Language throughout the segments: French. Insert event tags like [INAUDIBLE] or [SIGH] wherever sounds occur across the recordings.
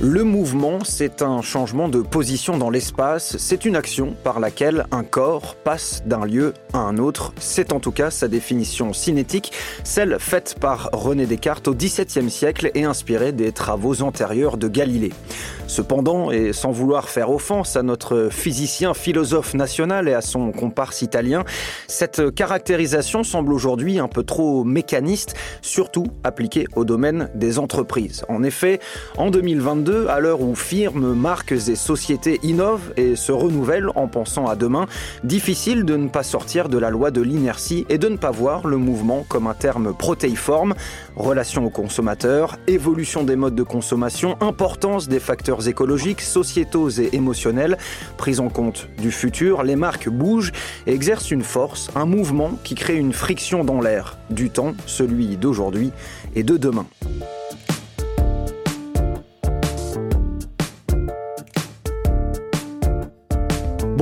Le mouvement, c'est un changement de position dans l'espace, c'est une action par laquelle un corps passe d'un lieu à un autre. C'est en tout cas sa définition cinétique, celle faite par René Descartes au XVIIe siècle et inspirée des travaux antérieurs de Galilée. Cependant, et sans vouloir faire offense à notre physicien philosophe national et à son comparse italien, cette caractérisation semble aujourd'hui un peu trop mécaniste, surtout appliquée au domaine des entreprises. En effet, en 2022, à l'heure où firmes, marques et sociétés innovent et se renouvellent en pensant à demain, difficile de ne pas sortir de la loi de l'inertie et de ne pas voir le mouvement comme un terme protéiforme, relation aux consommateurs, évolution des modes de consommation, importance des facteurs écologiques, sociétaux et émotionnels, prise en compte du futur, les marques bougent et exercent une force, un mouvement qui crée une friction dans l'air du temps, celui d'aujourd'hui et de demain.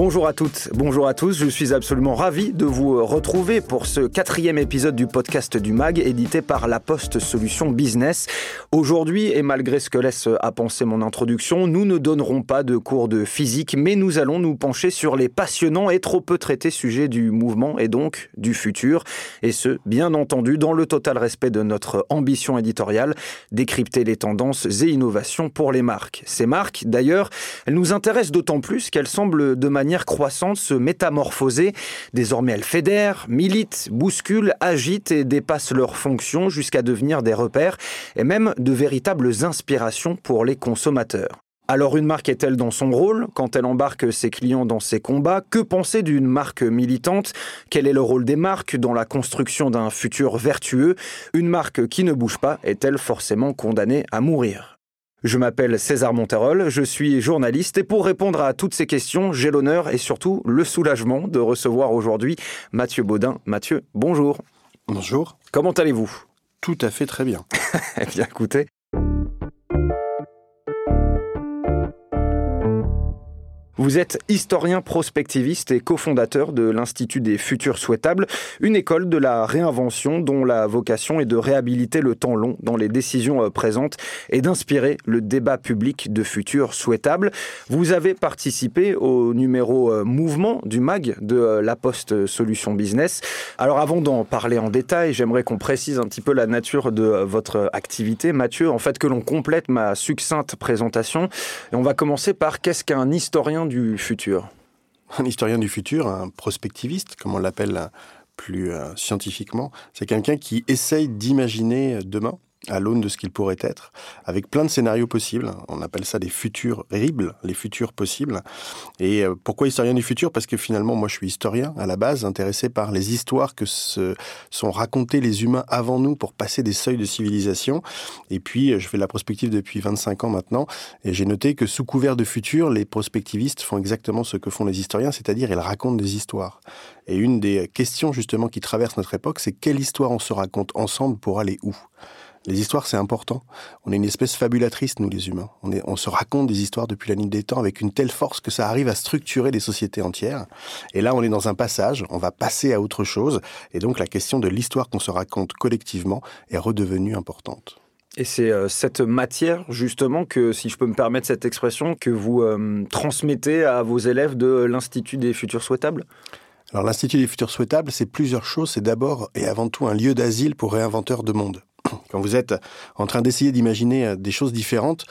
Bonjour à toutes, bonjour à tous. Je suis absolument ravi de vous retrouver pour ce quatrième épisode du podcast du MAG, édité par La Poste Solutions Business. Aujourd'hui, et malgré ce que laisse à penser mon introduction, nous ne donnerons pas de cours de physique, mais nous allons nous pencher sur les passionnants et trop peu traités sujets du mouvement et donc du futur. Et ce, bien entendu, dans le total respect de notre ambition éditoriale, décrypter les tendances et innovations pour les marques. Ces marques, d'ailleurs, elles nous intéressent d'autant plus qu'elles semblent de manière croissante se métamorphoser. Désormais, elles fédèrent, militent, bousculent, agitent et dépassent leurs fonctions jusqu'à devenir des repères et même de véritables inspirations pour les consommateurs. Alors une marque est-elle dans son rôle quand elle embarque ses clients dans ses combats? Que penser d'une marque militante? Quel est le rôle des marques dans la construction d'un futur vertueux? Une marque qui ne bouge pas est-elle forcément condamnée à mourir? Je m'appelle César Monterol, je suis journaliste et pour répondre à toutes ces questions, j'ai l'honneur et surtout le soulagement de recevoir aujourd'hui Mathieu Baudin. Mathieu, bonjour. Bonjour. Comment allez-vous? Tout à fait très bien. [LAUGHS] eh bien écoutez, Vous êtes historien prospectiviste et cofondateur de l'Institut des futurs souhaitables, une école de la réinvention dont la vocation est de réhabiliter le temps long dans les décisions euh, présentes et d'inspirer le débat public de futurs souhaitables. Vous avez participé au numéro euh, mouvement du MAG de euh, La Poste Solutions Business. Alors avant d'en parler en détail, j'aimerais qu'on précise un petit peu la nature de votre activité, Mathieu, en fait que l'on complète ma succincte présentation. Et on va commencer par qu'est-ce qu'un historien du futur Un historien du futur, un prospectiviste, comme on l'appelle plus euh, scientifiquement, c'est quelqu'un qui essaye d'imaginer demain à l'aune de ce qu'il pourrait être, avec plein de scénarios possibles. On appelle ça des futurs ribles, les futurs possibles. Et euh, pourquoi historien du futur? Parce que finalement, moi, je suis historien à la base, intéressé par les histoires que se sont racontées les humains avant nous pour passer des seuils de civilisation. Et puis, je fais de la prospective depuis 25 ans maintenant, et j'ai noté que sous couvert de futur, les prospectivistes font exactement ce que font les historiens, c'est-à-dire ils racontent des histoires. Et une des questions justement qui traverse notre époque, c'est quelle histoire on se raconte ensemble pour aller où? Les histoires, c'est important. On est une espèce fabulatrice, nous les humains. On, est, on se raconte des histoires depuis la nuit des temps avec une telle force que ça arrive à structurer des sociétés entières. Et là, on est dans un passage, on va passer à autre chose. Et donc, la question de l'histoire qu'on se raconte collectivement est redevenue importante. Et c'est euh, cette matière, justement, que, si je peux me permettre cette expression, que vous euh, transmettez à vos élèves de l'Institut des futurs souhaitables? Alors l'Institut des futurs souhaitables, c'est plusieurs choses. C'est d'abord et avant tout un lieu d'asile pour réinventeurs de monde. Quand vous êtes en train d'essayer d'imaginer euh, des choses différentes,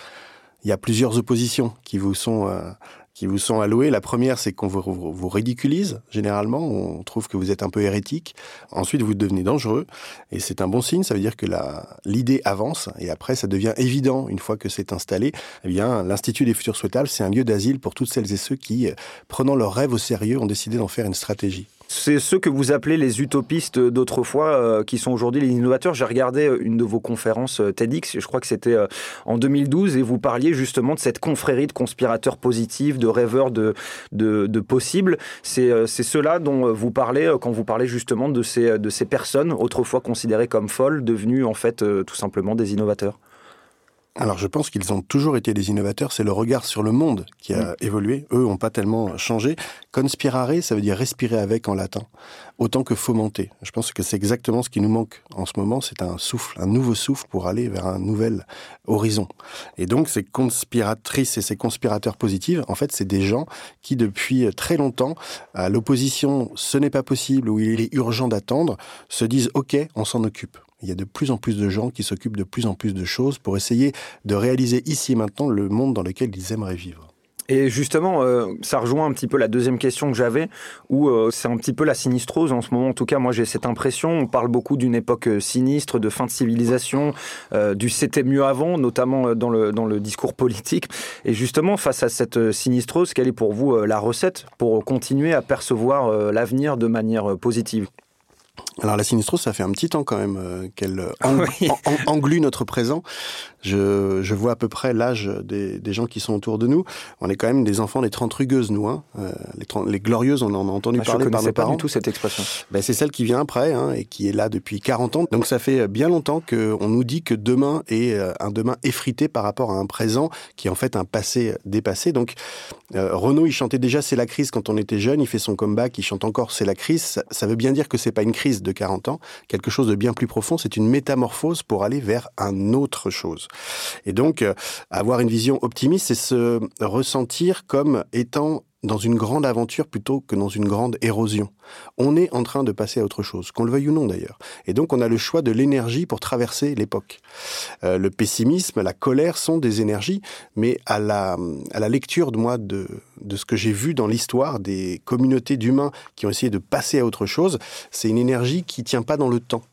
il y a plusieurs oppositions qui vous sont euh, qui vous sont allouées. La première, c'est qu'on vous, vous, ridiculise, généralement. On trouve que vous êtes un peu hérétique. Ensuite, vous devenez dangereux. Et c'est un bon signe. Ça veut dire que l'idée avance. Et après, ça devient évident, une fois que c'est installé. Eh bien, l'Institut des futurs souhaitables, c'est un lieu d'asile pour toutes celles et ceux qui, euh, prenant leurs rêves au sérieux, ont décidé d'en faire une stratégie. C'est ceux que vous appelez les utopistes d'autrefois, euh, qui sont aujourd'hui les innovateurs. J'ai regardé euh, une de vos conférences euh, TEDx, je crois que c'était en 2012, et vous parliez justement de cette confrérie de conspirateurs positifs, de rêveurs de, de, possibles. C'est ceux-là dont vous parlez quand vous parlez justement de ces, de ces personnes autrefois considérées comme folles, devenues en fait tout simplement des innovateurs. Alors je pense qu'ils ont toujours été des innovateurs, c'est le regard sur le monde qui a évolué. Eux n'ont pas tellement changé. Conspirare, ça veut dire respirer avec en latin, autant que fomenter. Je pense que c'est exactement ce qui nous manque en ce moment, c'est un souffle, un nouveau souffle pour aller vers un nouvel horizon. Et donc ces conspiratrices et ces conspirateurs positifs, en fait, c'est des gens qui depuis très longtemps, à l'opposition, ce n'est pas possible ou il est urgent d'attendre, se disent OK, on s'en occupe. Il y a de plus en plus de gens qui s'occupent de plus en plus de choses pour essayer de réaliser ici et maintenant le monde dans lequel ils aimeraient vivre. Et justement, euh, ça rejoint un petit peu la deuxième question que j'avais, où euh, c'est un petit peu la sinistrose en ce moment. En tout cas, moi j'ai cette impression. On parle beaucoup d'une époque euh, sinistre, de fin de civilisation, du c'était mieux avant, notamment dans le, dans le discours politique. Et justement, face à cette sinistrose, quelle est pour vous la recette pour continuer à percevoir l'avenir de manière positive? Alors la sinistrose, ça fait un petit temps quand même euh, qu'elle euh, englue notre présent. Je, je, vois à peu près l'âge des, des, gens qui sont autour de nous. On est quand même des enfants des trente rugueuses, nous. Hein. Euh, les, les, glorieuses, on en a entendu ah, parler par nos pas parents. du tout cette expression. Ben, c'est celle qui vient après hein, et qui est là depuis 40 ans. Donc ça fait bien longtemps qu'on nous dit que demain est un demain effrité par rapport à un présent qui est en fait un passé dépassé. Donc Renaud, il chantait déjà C'est la crise quand on était jeune. Il fait son comeback, il chante encore C'est la crise. Ça, ça veut bien dire que c'est pas une crise de 40 ans, quelque chose de bien plus profond, c'est une métamorphose pour aller vers un autre chose. Et donc, euh, avoir une vision optimiste, c'est se ressentir comme étant dans une grande aventure plutôt que dans une grande érosion. On est en train de passer à autre chose, qu'on le veuille ou non d'ailleurs. Et donc on a le choix de l'énergie pour traverser l'époque. Euh, le pessimisme, la colère sont des énergies, mais à la, à la lecture de moi de, de ce que j'ai vu dans l'histoire des communautés d'humains qui ont essayé de passer à autre chose, c'est une énergie qui tient pas dans le temps.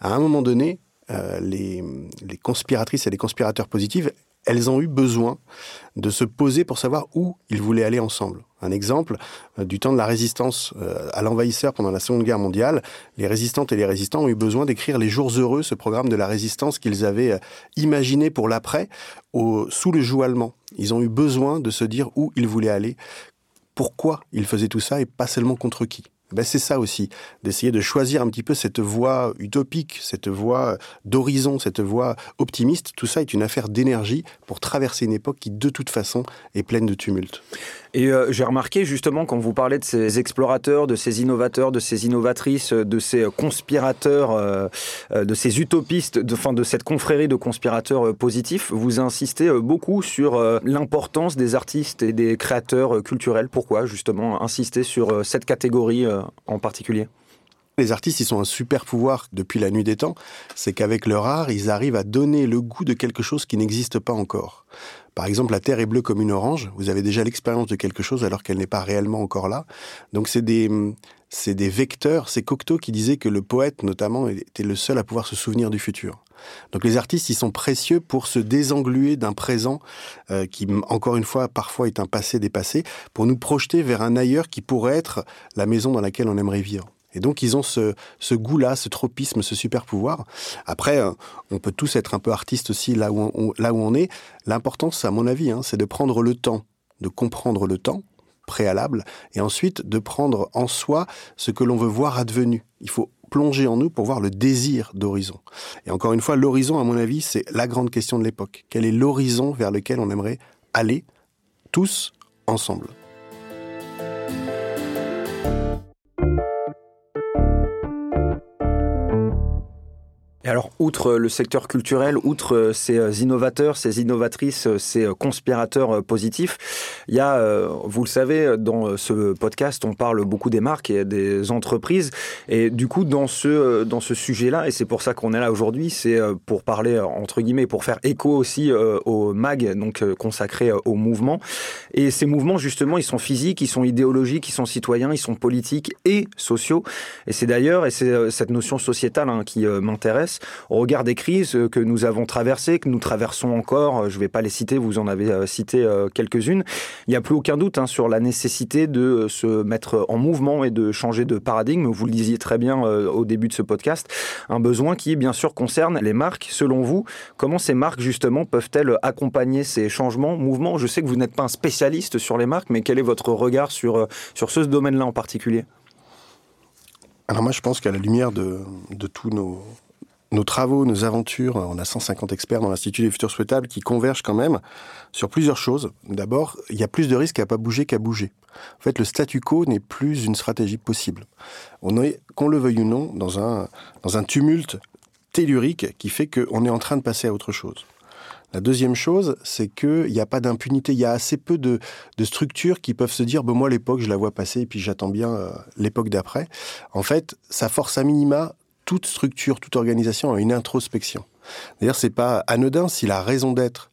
À un moment donné, euh, les, les conspiratrices et les conspirateurs positifs elles ont eu besoin de se poser pour savoir où ils voulaient aller ensemble. Un exemple, euh, du temps de la résistance euh, à l'envahisseur pendant la Seconde Guerre mondiale, les résistantes et les résistants ont eu besoin d'écrire Les Jours Heureux, ce programme de la résistance qu'ils avaient euh, imaginé pour l'après, sous le joug allemand. Ils ont eu besoin de se dire où ils voulaient aller, pourquoi ils faisaient tout ça et pas seulement contre qui. Ben c'est ça aussi, d'essayer de choisir un petit peu cette voie utopique, cette voie d'horizon, cette voie optimiste. Tout ça est une affaire d'énergie pour traverser une époque qui, de toute façon, est pleine de tumulte. Et euh, j'ai remarqué justement quand vous parlez de ces explorateurs, de ces innovateurs, de ces innovatrices, de ces conspirateurs, euh, euh, de ces utopistes, de cette confrérie de conspirateurs positifs, vous insistez beaucoup sur l'importance des artistes et des créateurs culturels. Pourquoi justement insister sur cette catégorie en particulier? Les artistes, ils sont un super pouvoir depuis la nuit des temps, c'est qu'avec leur art, ils arrivent à donner le goût de quelque chose qui n'existe pas encore. Par exemple, la Terre est bleue comme une orange, vous avez déjà l'expérience de quelque chose alors qu'elle n'est pas réellement encore là. Donc c'est des, des vecteurs, c'est Cocteau qui disait que le poète, notamment, était le seul à pouvoir se souvenir du futur. Donc les artistes, ils sont précieux pour se désengluer d'un présent euh, qui, encore une fois, parfois est un passé dépassé, pour nous projeter vers un ailleurs qui pourrait être la maison dans laquelle on aimerait vivre. Et donc, ils ont ce, goût-là, ce tropisme, ce super pouvoir. Après, euh, on peut tous être un peu artistes aussi là où on, est. L'important, à mon avis, hein, c'est de prendre le temps, de comprendre le temps préalable, et ensuite de prendre en soi ce que l'on veut voir advenu. Il faut plonger en nous pour voir le désir d'horizon. Et encore une fois, l'horizon, à mon avis, c'est la grande question de l'époque. Quel est l'horizon vers lequel on aimerait aller tous ensemble? Alors, outre le secteur culturel, outre euh, ces euh, innovateurs, ces innovatrices, euh, ces conspirateurs positifs, il y a, vous le savez, dans ce podcast, on parle beaucoup des marques et des entreprises. Et du coup, dans ce, dans ce sujet-là, et c'est pour ça qu'on est là aujourd'hui, c'est pour parler, entre guillemets, pour faire écho aussi au MAG, donc consacré au mouvement. Et ces mouvements, justement, ils sont physiques, ils sont idéologiques, ils sont citoyens, ils sont politiques et sociaux. Et c'est d'ailleurs, et c'est cette notion sociétale hein, qui m'intéresse, au regard des crises que nous avons traversées, que nous traversons encore, euh, je ne vais pas les citer, vous en avez euh, cité euh, quelques-unes, il n'y a plus aucun doute hein, sur la nécessité de se mettre en mouvement et de changer de paradigme. Vous le disiez très bien au début de ce podcast, un besoin qui bien sûr concerne les marques. Selon vous, comment ces marques justement peuvent-elles accompagner ces changements, mouvements? Je sais que vous n'êtes pas un spécialiste sur les marques, mais quel est votre regard sur, sur ce domaine-là en particulier? Alors moi, je pense qu'à la lumière de, de tous nos, nos travaux, nos aventures, on a 150 experts dans l'Institut des futurs souhaitables qui convergent quand même sur plusieurs choses. D'abord, il y a plus de risques à pas bouger qu'à bouger. En fait, le statu quo n'est plus une stratégie possible. On est, qu'on le veuille ou non, dans un, dans un tumulte tellurique qui fait qu'on est en train de passer à autre chose. La deuxième chose, c'est qu'il n'y a pas d'impunité. Il y a assez peu de, structures qui peuvent se dire, bon, moi, l'époque, je la vois passer et puis j'attends bien euh, l'époque d'après. En fait, ça force à minima toute structure, toute organisation à une introspection. D'ailleurs, c'est pas anodin si la raison d'être,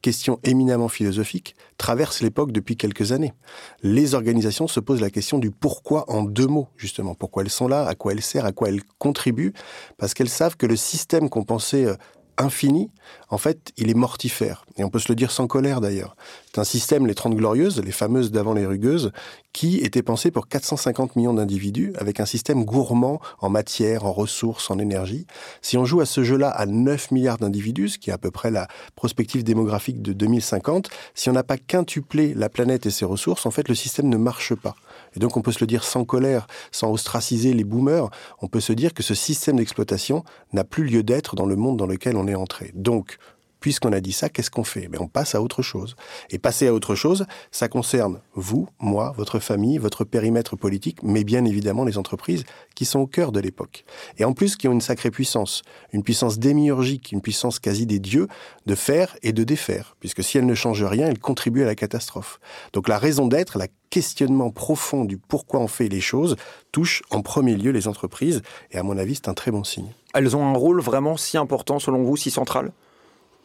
question éminemment philosophique, traverse l'époque depuis quelques années. Les organisations se posent la question du pourquoi en deux mots, justement. Pourquoi elles sont là, à quoi elles servent, à quoi elles contribuent, parce qu'elles savent que le système qu'on pensait euh, infini, en fait, il est mortifère. Et on peut se le dire sans colère d'ailleurs. C'est un système, les Trente Glorieuses, les fameuses d'avant les rugueuses, qui était pensé pour 450 millions d'individus, avec un système gourmand en matière, en ressources, en énergie. Si on joue à ce jeu-là à 9 milliards d'individus, ce qui est à peu près la prospective démographique de 2050, si on n'a pas quintuplé la planète et ses ressources, en fait, le système ne marche pas. Et donc on peut se le dire sans colère, sans ostraciser les boomers, on peut se dire que ce système d'exploitation n'a plus lieu d'être dans le monde dans lequel on est entré. Donc, puisqu'on a dit ça, qu'est-ce qu'on fait? Mais On passe à autre chose. Et passer à autre chose, ça concerne vous, moi, votre famille, votre périmètre politique, mais bien évidemment les entreprises qui sont au cœur de l'époque. Et en plus, qui ont une sacrée puissance, une puissance démiurgique, une puissance quasi des dieux, de faire et de défaire, puisque si elles ne changent rien, elles contribuent à la catastrophe. Donc la raison d'être, la questionnement profond du pourquoi on fait les choses touche en premier lieu les entreprises, et à mon avis, c'est un très bon signe. Elles ont un rôle vraiment si important, selon vous, si central?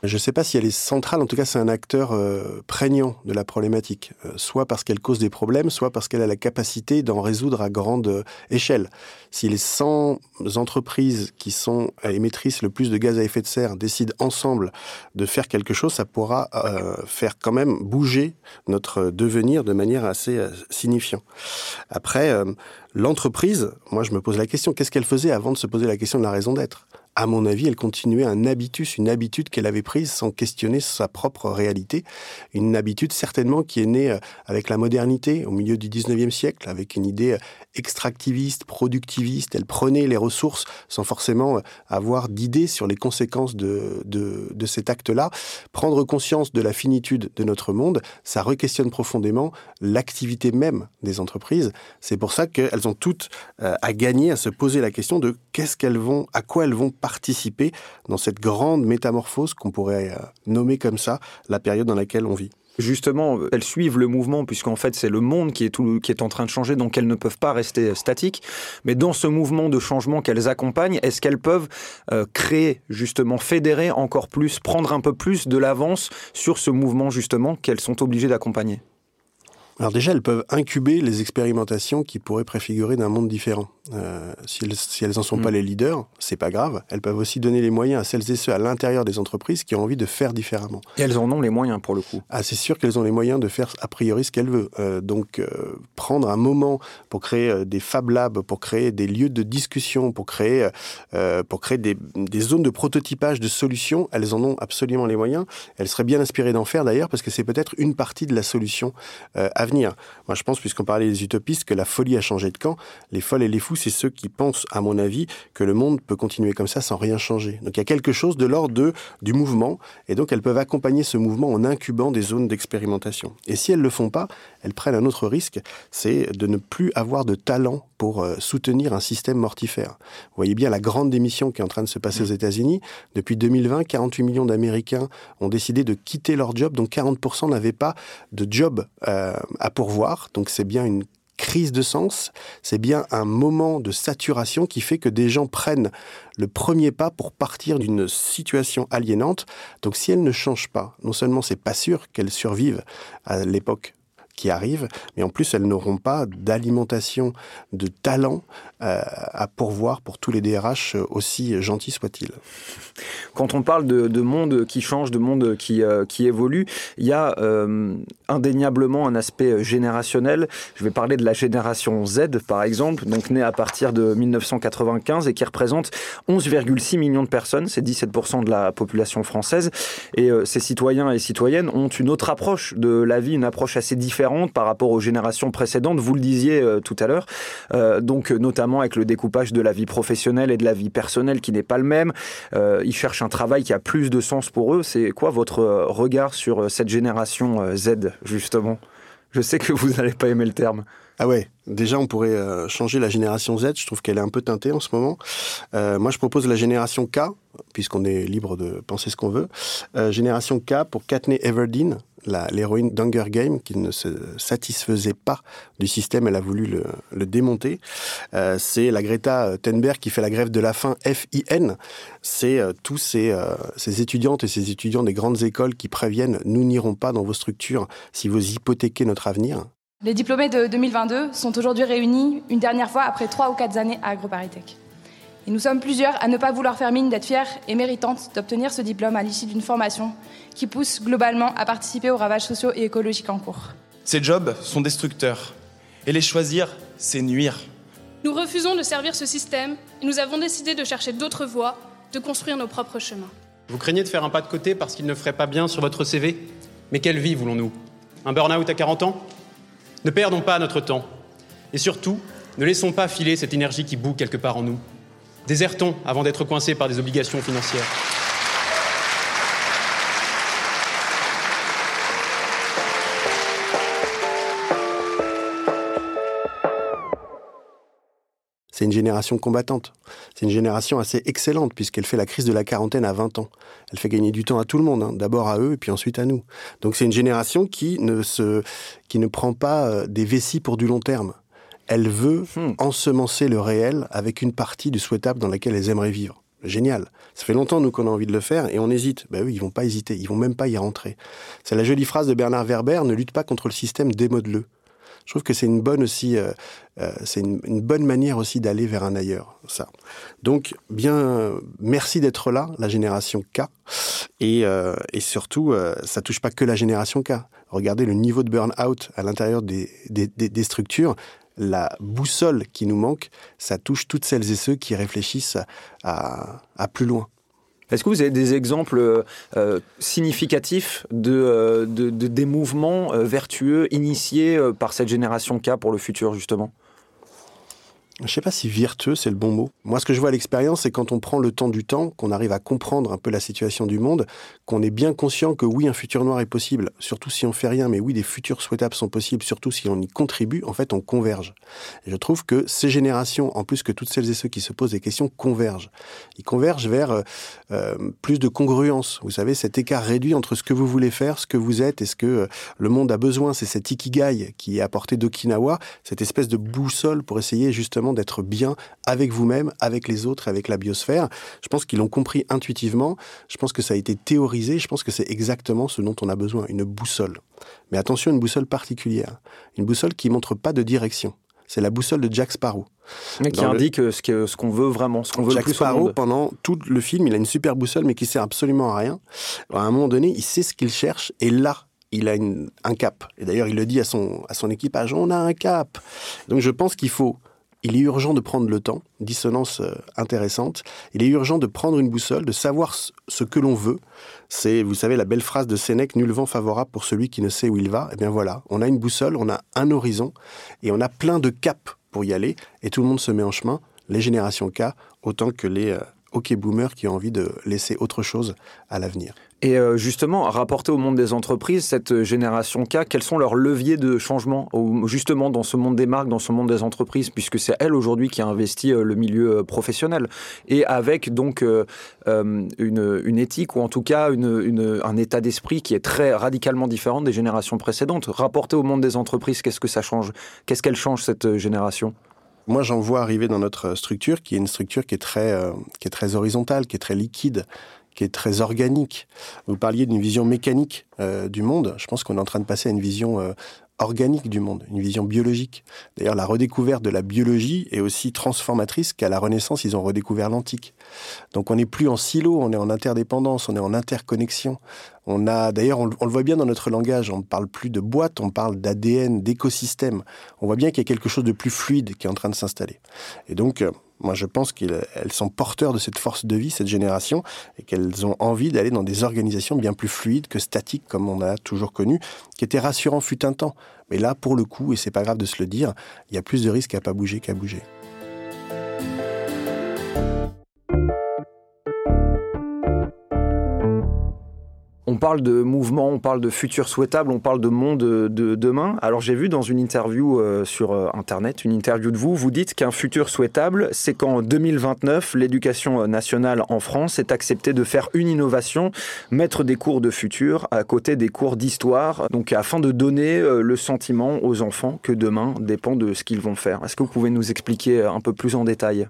Je ne sais pas si elle est centrale, en tout cas c'est un acteur euh, prégnant de la problématique, euh, soit parce qu'elle cause des problèmes, soit parce qu'elle a la capacité d'en résoudre à grande euh, échelle. Si les 100 entreprises qui sont émettrices le plus de gaz à effet de serre décident ensemble de faire quelque chose, ça pourra faire quand même bouger notre devenir de manière assez signifiante. Après, l'entreprise, moi je me pose la question, qu'est-ce qu'elle faisait avant de se poser la question de la raison d'être? À mon avis, elle continuait un habitus, une habitude qu'elle avait prise sans questionner sa propre réalité. Une habitude certainement qui est née euh, avec la modernité au milieu du 19e siècle, avec une idée euh, extractiviste, productiviste. Elle prenait les ressources sans forcément euh, avoir d'idées sur les conséquences de, de cet acte-là. Prendre conscience de la finitude de notre monde, ça requestionne profondément l'activité même des entreprises. C'est pour ça qu'elles ont toutes à gagner à se poser la question de qu'est-ce qu'elles vont, à quoi elles vont participer dans cette grande métamorphose qu'on pourrait euh, nommer comme ça la période dans laquelle on vit. Justement, elles suivent le mouvement, puisqu'en fait, c'est le monde qui est, tout, qui est en train de changer, donc elles ne peuvent pas rester statiques. Mais dans ce mouvement de changement qu'elles accompagnent, est-ce qu'elles peuvent euh, créer, justement, fédérer encore plus, prendre un peu plus de l'avance sur ce mouvement, justement, qu'elles sont obligées d'accompagner? Alors déjà, elles peuvent incuber les expérimentations qui pourraient préfigurer d'un monde différent. Euh, si, elles, si elles en sont pas mm. les leaders, c'est pas grave. Elles peuvent aussi donner les moyens à celles et ceux à l'intérieur des entreprises qui ont envie de faire différemment. Et elles en ont les moyens pour le coup. Ah, c'est sûr qu'elles ont les moyens de faire a priori ce qu'elles veulent. Euh, donc euh, prendre un moment pour créer des Fab Labs, pour créer des lieux de discussion, pour créer, pour créer des, des, zones de prototypage de solutions, elles en ont absolument les moyens. Elles seraient bien inspirées d'en faire d'ailleurs parce que c'est peut-être une partie de la solution à venir. Moi, je pense, puisqu'on parlait des utopistes, que la folie a changé de camp. Les folles et les fous, c'est ceux qui pensent, à mon avis, que le monde peut continuer comme ça sans rien changer. Donc, il y a quelque chose de l'ordre du mouvement, et donc elles peuvent accompagner ce mouvement en incubant des zones d'expérimentation. Et si elles ne le font pas, elles prennent un autre risque, c'est de ne plus avoir de talent pour euh, soutenir un système mortifère. Vous voyez bien la grande démission qui est en train de se passer aux mmh. États-Unis. Depuis 2020, 48 millions d'Américains ont décidé de quitter leur job, donc 40% n'avaient pas de job euh, à pourvoir. Donc c'est bien une crise de sens, c'est bien un moment de saturation qui fait que des gens prennent le premier pas pour partir d'une situation aliénante. Donc si elles ne changent pas, non seulement c'est pas sûr qu'elles survivent à l'époque qui arrive, mais en plus elles n'auront pas d'alimentation de talent euh, à pourvoir pour tous les DRH aussi gentils soient-ils. quand on parle de, monde qui change, de monde qui, qui évolue, il y a indéniablement un aspect générationnel. Je vais parler de la génération Z, par exemple, donc née à partir de 1995 et qui représente 11,6 millions de personnes, c'est 17% de la population française. Et ces citoyens et citoyennes ont une autre approche de la vie, une approche assez différente par rapport aux générations précédentes. Vous le disiez tout à l'heure. donc, notamment avec le découpage de la vie professionnelle et de la vie personnelle qui n'est pas le même. Euh, ils cherchent un travail qui a plus de sens pour eux. C'est quoi votre euh, regard sur euh, cette génération euh, Z, justement? Je sais que vous n'allez pas aimer le terme. Ah ouais, déjà on pourrait changer la génération Z, je trouve qu'elle est un peu teintée en ce moment. Euh, moi je propose la génération K, puisqu'on est libre de penser ce qu'on veut. Euh, génération K pour Katney Everdeen, l'héroïne d'Hunger Game qui ne se satisfaisait pas du système, elle a voulu le, démonter. Euh, c'est la Greta Thunberg qui fait la grève de la faim FIN. C'est euh, tous ces, euh, ces étudiantes et ces étudiants des grandes écoles qui préviennent nous n'irons pas dans vos structures si vous hypothéquez notre avenir. Les diplômés de 2022 sont aujourd'hui réunis une dernière fois après trois ou quatre années à AgroParisTech. Et nous sommes plusieurs à ne pas vouloir faire mine d'être fiers et méritantes d'obtenir ce diplôme à l'issue d'une formation qui pousse globalement à participer aux ravages sociaux et écologiques en cours. Ces jobs sont destructeurs. Et les choisir, c'est nuire. Nous refusons de servir ce système et nous avons décidé de chercher d'autres voies, de construire nos propres chemins. Vous craignez de faire un pas de côté parce qu'il ne ferait pas bien sur votre CV Mais quelle vie voulons-nous? Un burn-out à 40 ans? Ne perdons pas notre temps. Et surtout, ne laissons pas filer cette énergie qui bout quelque part en nous. Désertons avant d'être coincés par des obligations financières. C'est une génération combattante. C'est une génération assez excellente puisqu'elle fait la crise de la quarantaine à 20 ans. Elle fait gagner du temps à tout le monde, hein. d'abord à eux et puis ensuite à nous. Donc c'est une génération qui ne, se, qui ne prend pas euh, des vessies pour du long terme. Elle veut hmm. ensemencer le réel avec une partie du souhaitable dans laquelle elles aimeraient vivre. Génial. Ça fait longtemps, nous, qu'on a envie de le faire et on hésite. Ben oui, ils vont pas hésiter. Ils vont même pas y rentrer. C'est la jolie phrase de Bernard Werber, ne lutte pas contre le système, démode-le je trouve que c'est une bonne aussi, euh, euh, c'est une, bonne manière aussi d'aller vers un ailleurs. Ça. Donc bien, merci d'être là, la génération K, et, euh, et surtout, ça touche pas que la génération K. Regardez le niveau de burn-out à l'intérieur des, des, des, des structures la boussole qui nous manque, ça touche toutes celles et ceux qui réfléchissent à, à plus loin. Est-ce que vous avez des exemples euh, significatifs de, euh, de, de, des mouvements euh, vertueux initiés euh, par cette génération K pour le futur, justement? Je ne sais pas si vertueux, c'est le bon mot. Moi, ce que je vois à l'expérience, c'est quand on prend le temps du temps, qu'on arrive à comprendre un peu la situation du monde, qu'on est bien conscient que oui, un futur noir est possible, surtout si on fait rien, mais oui, des futurs souhaitables sont possibles, surtout si on y contribue, en fait, on converge. Et je trouve que ces générations, en plus que toutes celles et ceux qui se posent des questions, convergent. Ils convergent vers euh, plus de congruence. Vous savez, cet écart réduit entre ce que vous voulez faire, ce que vous êtes et ce que euh, le monde a besoin. C'est cet ikigai qui est apporté d'Okinawa, cette espèce de boussole pour essayer justement d'être bien avec vous-même, avec les autres, avec la biosphère. Je pense qu'ils l'ont compris intuitivement. Je pense que ça a été théorisé. Je pense que c'est exactement ce dont on a besoin, une boussole. Mais attention, une boussole particulière. Une boussole qui montre pas de direction. C'est la boussole de Jack Sparrow. Mais qui indique le... ce qu'on veut vraiment, ce qu'on veut Jack le plus Sparrow, pendant tout le film, il a une super boussole, mais qui sert absolument à rien. À un moment donné, il sait ce qu'il cherche, et là, il a une, un cap. Et d'ailleurs, il le dit à son, à son équipage, on a un cap. Donc je pense qu'il faut il est urgent de prendre le temps, dissonance euh, intéressante, il est urgent de prendre une boussole, de savoir ce que l'on veut. C'est, vous savez, la belle phrase de Sénèque, nul vent favorable pour celui qui ne sait où il va. Eh bien voilà, on a une boussole, on a un horizon, et on a plein de caps pour y aller, et tout le monde se met en chemin, les générations K, autant que les euh, hockey boomers qui ont envie de laisser autre chose à l'avenir. Et euh, justement, rapporter au monde des entreprises, cette génération K, quels sont leurs leviers de changement, justement dans ce monde des marques, dans ce monde des entreprises, puisque c'est elle aujourd'hui qui a investi euh, le milieu euh, professionnel, et avec donc euh, une, une, éthique, ou en tout cas un état d'esprit qui est très radicalement différent des générations précédentes. Rapporter au monde des entreprises, qu'est-ce que ça change? Qu'est-ce qu'elle change, cette génération? Moi, j'en vois arriver dans notre structure, qui est une structure qui est très, euh, qui est très horizontale, qui est très liquide, qui est très organique. Vous parliez d'une vision mécanique euh, du monde. Je pense qu'on est en train de passer à une vision euh, organique du monde, une vision biologique. D'ailleurs, la redécouverte de la biologie est aussi transformatrice qu'à la Renaissance, ils ont redécouvert l'antique. Donc on n'est plus en silo, on est en interdépendance, on est en interconnexion. On a, d'ailleurs, on, le voit bien dans notre langage, on ne parle plus de boîte, on parle d'ADN, d'écosystème. On voit bien qu'il y a quelque chose de plus fluide qui est en train de s'installer. Et donc, euh, moi, je pense qu'elles sont porteurs de cette force de vie, cette génération, et qu'elles ont envie d'aller dans des organisations bien plus fluides que statiques, comme on a toujours connu, qui étaient rassurants fut un temps. Mais là, pour le coup, et c'est pas grave de se le dire, il y a plus de risques à pas bouger qu'à bouger. On parle de mouvement, on parle de futur souhaitable, on parle de monde de demain. Alors j'ai vu dans une interview euh, sur euh, Internet, une interview de vous, vous dites qu'un futur souhaitable, c'est qu'en 2029, l'éducation nationale en France ait accepté de faire une innovation, mettre des cours de futur à côté des cours d'histoire, donc afin de donner euh, le sentiment aux enfants que demain dépend de ce qu'ils vont faire. Est-ce que vous pouvez nous expliquer un peu plus en détail?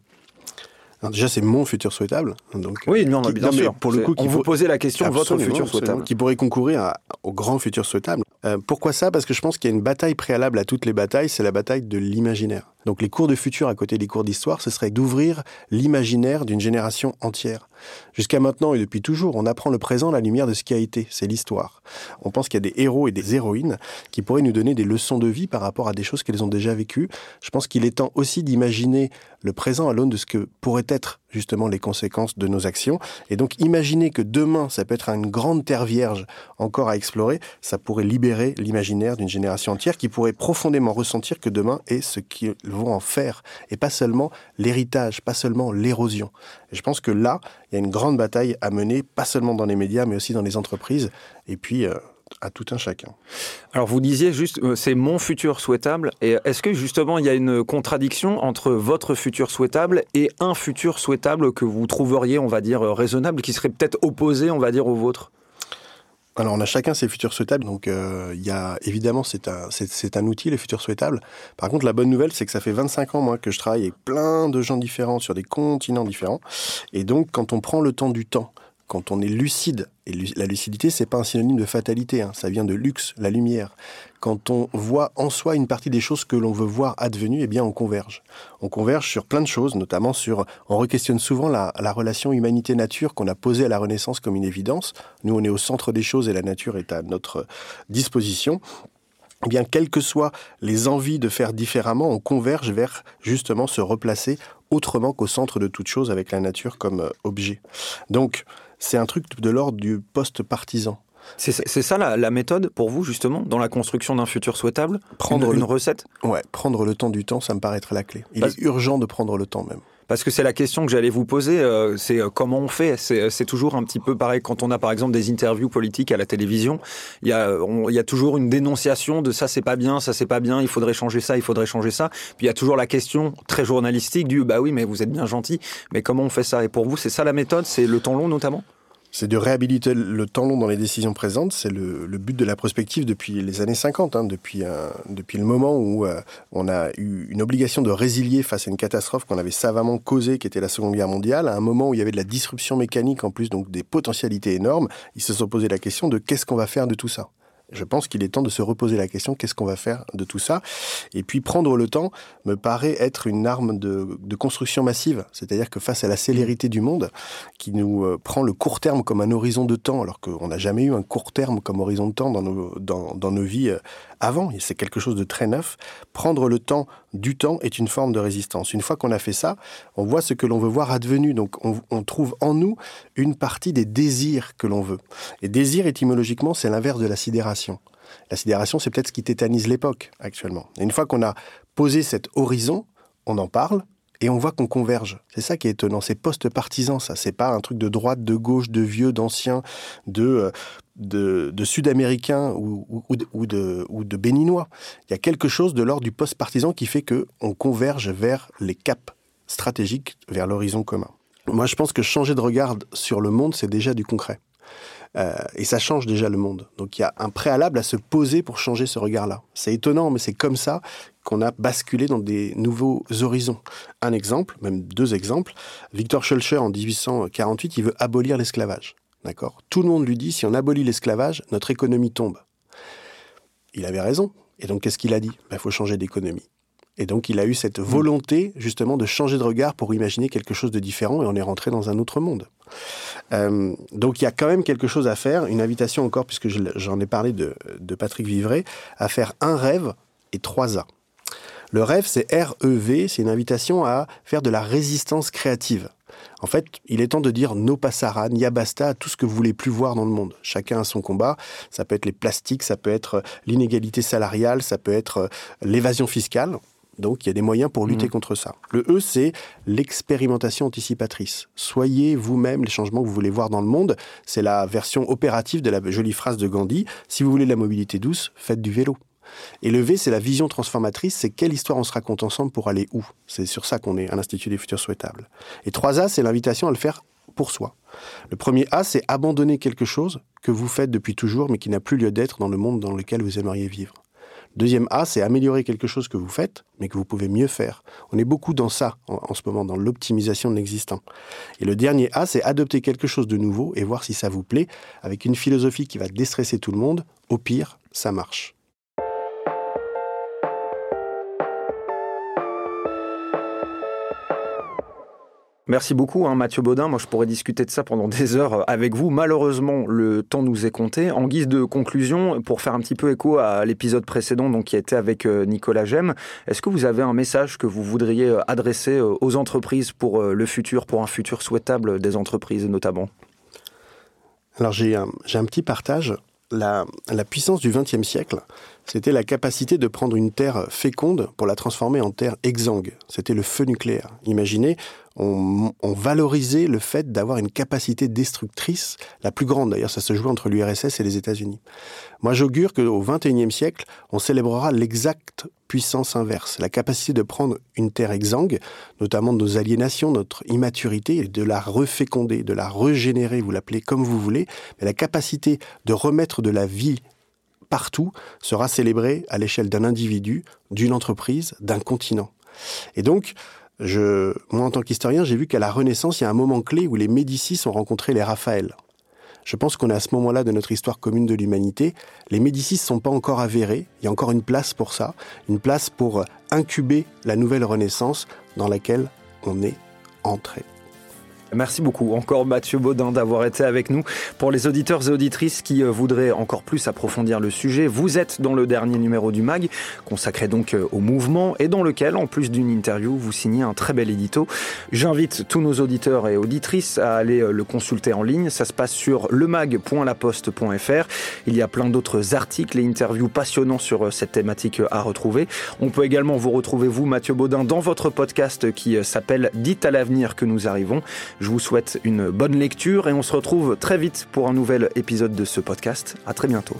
Déjà, c'est mon futur souhaitable. Donc, oui, non, bien sûr. Pour le coup, on vous posait la question, votre futur souhaitable. Qui pourrait concourir au grand futur souhaitable. Euh, pourquoi ça? Parce que je pense qu'il y a une bataille préalable à toutes les batailles, c'est la bataille de l'imaginaire. Donc les cours de futur à côté des cours d'histoire, ce serait d'ouvrir l'imaginaire d'une génération entière. Jusqu'à maintenant et depuis toujours, on apprend le présent à la lumière de ce qui a été, c'est l'histoire. On pense qu'il y a des héros et des héroïnes qui pourraient nous donner des leçons de vie par rapport à des choses qu'elles ont déjà vécues. Je pense qu'il est temps aussi d'imaginer le présent à l'aune de ce que pourraient être justement les conséquences de nos actions. Et donc imaginer que demain, ça peut être une grande terre vierge encore à explorer, ça pourrait libérer l'imaginaire d'une génération entière qui pourrait profondément ressentir que demain est ce qu'ils vont en faire, et pas seulement l'héritage, pas seulement l'érosion. Et je pense que là, il y a une grande bataille à mener, pas seulement dans les médias, mais aussi dans les entreprises. Et puis, euh, à tout un chacun. Alors vous disiez juste, euh, c'est mon futur souhaitable. Et est-ce que justement il y a une contradiction entre votre futur souhaitable et un futur souhaitable que vous trouveriez, on va dire, raisonnable, qui serait peut-être opposé, on va dire, au vôtre? Alors on a chacun ses futurs souhaitables, donc euh, il y a évidemment c'est un c'est un outil les futurs souhaitables. Par contre la bonne nouvelle c'est que ça fait 25 ans moi que je travaille avec plein de gens différents sur des continents différents, et donc quand on prend le temps du temps quand on est lucide, et la lucidité, c'est pas un synonyme de fatalité, hein, ça vient de luxe, la lumière. Quand on voit en soi une partie des choses que l'on veut voir advenues, eh bien, on converge. On converge sur plein de choses, notamment sur, on re-questionne souvent la, la relation humanité-nature qu'on a posée à la Renaissance comme une évidence. Nous, on est au centre des choses et la nature est à notre disposition. Eh bien, quelles que soient les envies de faire différemment, on converge vers justement se replacer autrement qu'au centre de toute chose avec la nature comme euh, objet. Donc, c'est un truc de l'ordre du post-partisan. C'est ça la, méthode pour vous, justement, dans la construction d'un futur souhaitable? Prendre une, recette? Ouais, prendre le temps du temps, ça me paraît être la clé. Il est urgent de prendre le temps même. Parce que c'est la question que j'allais vous poser, euh, c'est euh, comment on fait? C'est toujours un petit peu pareil. Quand on a par exemple des interviews politiques à la télévision, il y a, il y a toujours une dénonciation de ça c'est pas bien, ça c'est pas bien, il faudrait changer ça, il faudrait changer ça. Puis il y a toujours la question très journalistique du bah oui mais vous êtes bien gentil, mais comment on fait ça? Et pour vous c'est ça la méthode, c'est le temps long notamment? C'est de réhabiliter le temps long dans les décisions présentes. C'est le, but de la prospective depuis les années 50, hein, depuis, depuis le moment où euh, on a eu une obligation de résilier face à une catastrophe qu'on avait savamment causée, qui était la Seconde Guerre mondiale, à un moment où il y avait de la disruption mécanique en plus, donc des potentialités énormes. Ils se sont posé la question de qu'est-ce qu'on va faire de tout ça je pense qu'il est temps de se reposer la question qu'est-ce qu'on va faire de tout ça? Et puis prendre le temps me paraît être une arme de, construction massive. C'est-à-dire que face à la célérité du monde, qui nous euh, prend le court terme comme un horizon de temps, alors qu'on n'a jamais eu un court terme comme horizon de temps dans nos, dans, dans nos vies euh, avant, c'est quelque chose de très neuf. Prendre le temps du temps est une forme de résistance. Une fois qu'on a fait ça, on voit ce que l'on veut voir advenu. Donc on, trouve en nous une partie des désirs que l'on veut. Et désir, étymologiquement, c'est l'inverse de la sidération. La sidération, c'est peut-être ce qui tétanise l'époque actuellement. Et une fois qu'on a posé cet horizon, on en parle, et on voit qu'on converge. C'est ça qui est étonnant. C'est post-partisan, ça. C'est pas un truc de droite, de gauche, de vieux, d'ancien, de, euh, de, sud-américains ou, de, béninois. Il y a quelque chose de l'ordre du post-partisan qui fait que on converge vers les caps stratégiques, vers l'horizon commun. Moi, je pense que changer de regard sur le monde, c'est déjà du concret. Euh, et ça change déjà le monde. Donc il y a un préalable à se poser pour changer ce regard-là. C'est étonnant, mais c'est comme ça qu'on a basculé dans des nouveaux horizons. Un exemple, même deux exemples. Victor Schulcher, en 1848, il veut abolir l'esclavage. D'accord Tout le monde lui dit, si on abolit l'esclavage, notre économie tombe. Il avait raison. Et donc, qu'est-ce qu'il a dit? Il ben, faut changer d'économie. Et donc, il a eu cette volonté, justement, de changer de regard pour imaginer quelque chose de différent, et on est rentré dans un autre monde. Euh, donc, il y a quand même quelque chose à faire. Une invitation encore, puisque j'en ai parlé de, de Patrick Vivray, à faire un rêve et trois A. Le rêve, c'est REV, c'est une invitation à faire de la résistance créative. En fait, il est temps de dire no passara, ya basta à tout ce que vous voulez plus voir dans le monde. Chacun a son combat. Ça peut être les plastiques, ça peut être l'inégalité salariale, ça peut être euh, l'évasion fiscale. Donc il y a des moyens pour lutter mmh. contre ça. Le E, c'est l'expérimentation anticipatrice. Soyez vous-même les changements que vous voulez voir dans le monde. C'est la version opérative de la jolie phrase de Gandhi. Si vous voulez de la mobilité douce, faites du vélo. Et le V, c'est la vision transformatrice, c'est quelle histoire on se raconte ensemble pour aller où. C'est sur ça qu'on est à l'Institut des futurs souhaitables. Et 3A, c'est l'invitation à le faire pour soi. Le premier A, c'est abandonner quelque chose que vous faites depuis toujours, mais qui n'a plus lieu d'être dans le monde dans lequel vous aimeriez vivre. Deuxième A, c'est améliorer quelque chose que vous faites, mais que vous pouvez mieux faire. On est beaucoup dans ça en, en ce moment, dans l'optimisation de l'existant. Et le dernier A, c'est adopter quelque chose de nouveau et voir si ça vous plaît, avec une philosophie qui va déstresser tout le monde. Au pire, ça marche. Merci beaucoup, hein, Mathieu Baudin. Moi, je pourrais discuter de ça pendant des heures euh, avec vous. Malheureusement, le temps nous est compté. En guise de conclusion, pour faire un petit peu écho à l'épisode précédent, donc qui était avec euh, Nicolas Gem, est-ce que vous avez un message que vous voudriez euh, adresser aux entreprises pour le futur, pour un futur souhaitable des entreprises notamment? Alors, j'ai un, un, petit partage. La, la puissance du XXe siècle, c'était la capacité de prendre une terre féconde pour la transformer en terre exsangue. C'était le feu nucléaire. Imaginez, on, valorisait le fait d'avoir une capacité destructrice, la plus grande d'ailleurs, ça se jouait entre l'URSS et les États-Unis. Moi j'augure qu'au XXIe siècle, on célébrera l'exacte puissance inverse, la capacité de prendre une terre exsangue, notamment nos aliénations, notre immaturité, et de la reféconder, de la régénérer, vous l'appelez comme vous voulez, mais la capacité de remettre de la vie partout sera célébrée à l'échelle d'un individu, d'une entreprise, d'un continent. Et donc, moi, en tant qu'historien, j'ai vu qu'à la Renaissance, il y a un moment clé où les Médicis ont rencontré les Raphaël. Je pense qu'on est à ce moment-là de notre histoire commune de l'humanité. Les Médicis ne sont pas encore avérés. Il y a encore une place pour ça, une place pour incuber la nouvelle Renaissance dans laquelle on est entré. Merci beaucoup encore Mathieu Baudin d'avoir été avec nous. Pour les auditeurs et auditrices qui euh, voudraient encore plus approfondir le sujet, vous êtes dans le dernier numéro du MAG, consacré donc euh, au mouvement et dans lequel, en plus d'une interview, vous signez un très bel édito. J'invite tous nos auditeurs et auditrices à aller euh, le consulter en ligne. Ça se passe sur lemag.laposte.fr. Il y a plein d'autres articles et interviews passionnants sur cette thématique à retrouver. On peut également vous retrouver, vous, Mathieu Baudin, dans votre podcast qui s'appelle Dites à l'avenir que nous arrivons. Je vous souhaite une bonne lecture et on se retrouve très vite pour un nouvel épisode de ce podcast. À très bientôt.